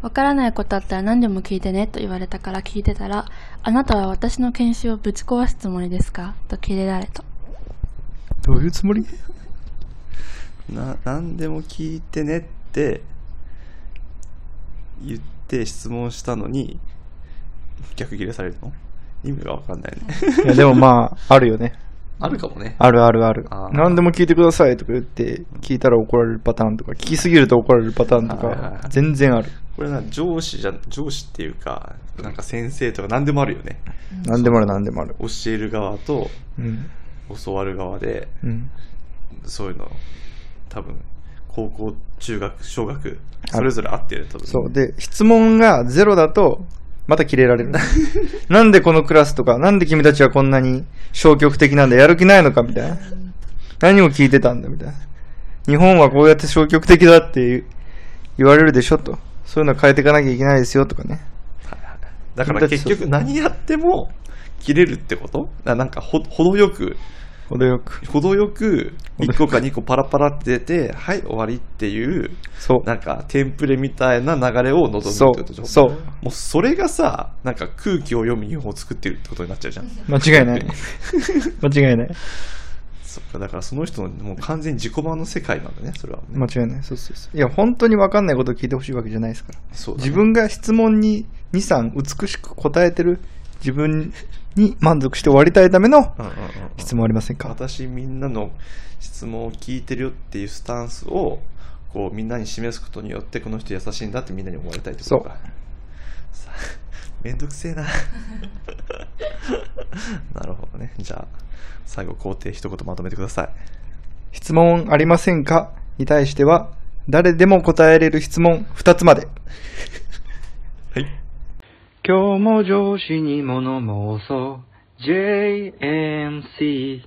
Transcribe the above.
わからないことあったら何でも聞いてねと言われたから聞いてたら、あなたは私の研修をぶち壊すつもりですか？とキレられた。どういうつもり？な何でも聞いてねって言って質問したのに逆ギレされるの？意味が分かんないねいや、でもまあ、あるよね。あるかもねあるあるあるあ。ー何でも聞いてくださいとか言って、聞いたら怒られるパターンとか、聞きすぎると怒られるパターンとか、全然ある。これな上司じゃ上司っていうかなんか先生とか何でもあるよね何でもある何でもある。教える側とうん。教わる側でうん。そういうの多分高校中学小学それぞれあってる多分そう。で、質問がゼロだと、またキレられる。なんでこのクラスとか、なんで君たちはこんなに消極的なんだ、やる気ないのかみたいな。何を聞いてたんだみたいな。日本はこうやって消極的だって言われるでしょと。そういうのは変えていかなきゃいけないですよとかね。だから結局何やっても切れるってこと？なんか程よく程よく。程よく1個か2個パラパラって出てはい終わりっていうそう。なんかテンプレみたいな流れを望むってことでしょ？そう。もうそれがさなんか空気を読む日本を作ってるってことになっちゃうじゃん間違いない。間違いない。そっかだからその人のもう完全に自己版の世界なんだねそれはね、間違いない。そうそうそう。いや、本当に分かんないことを聞いてほしいわけじゃないですから。そうだね自分が質問に2、3美しく答えてる自分に満足して終わりたいためのうんうんうんうん。質問ありませんか？私みんなの質問を聞いてるよっていうスタンスをこうみんなに示すことによってこの人優しいんだってみんなに思われたいってことか。さめんどくせえな。なるほどね。じゃあ最後肯定一言まとめてください。質問ありませんか？に対しては、誰でも答えれる質問2つまで。はい今日も上司に物申そう。JMC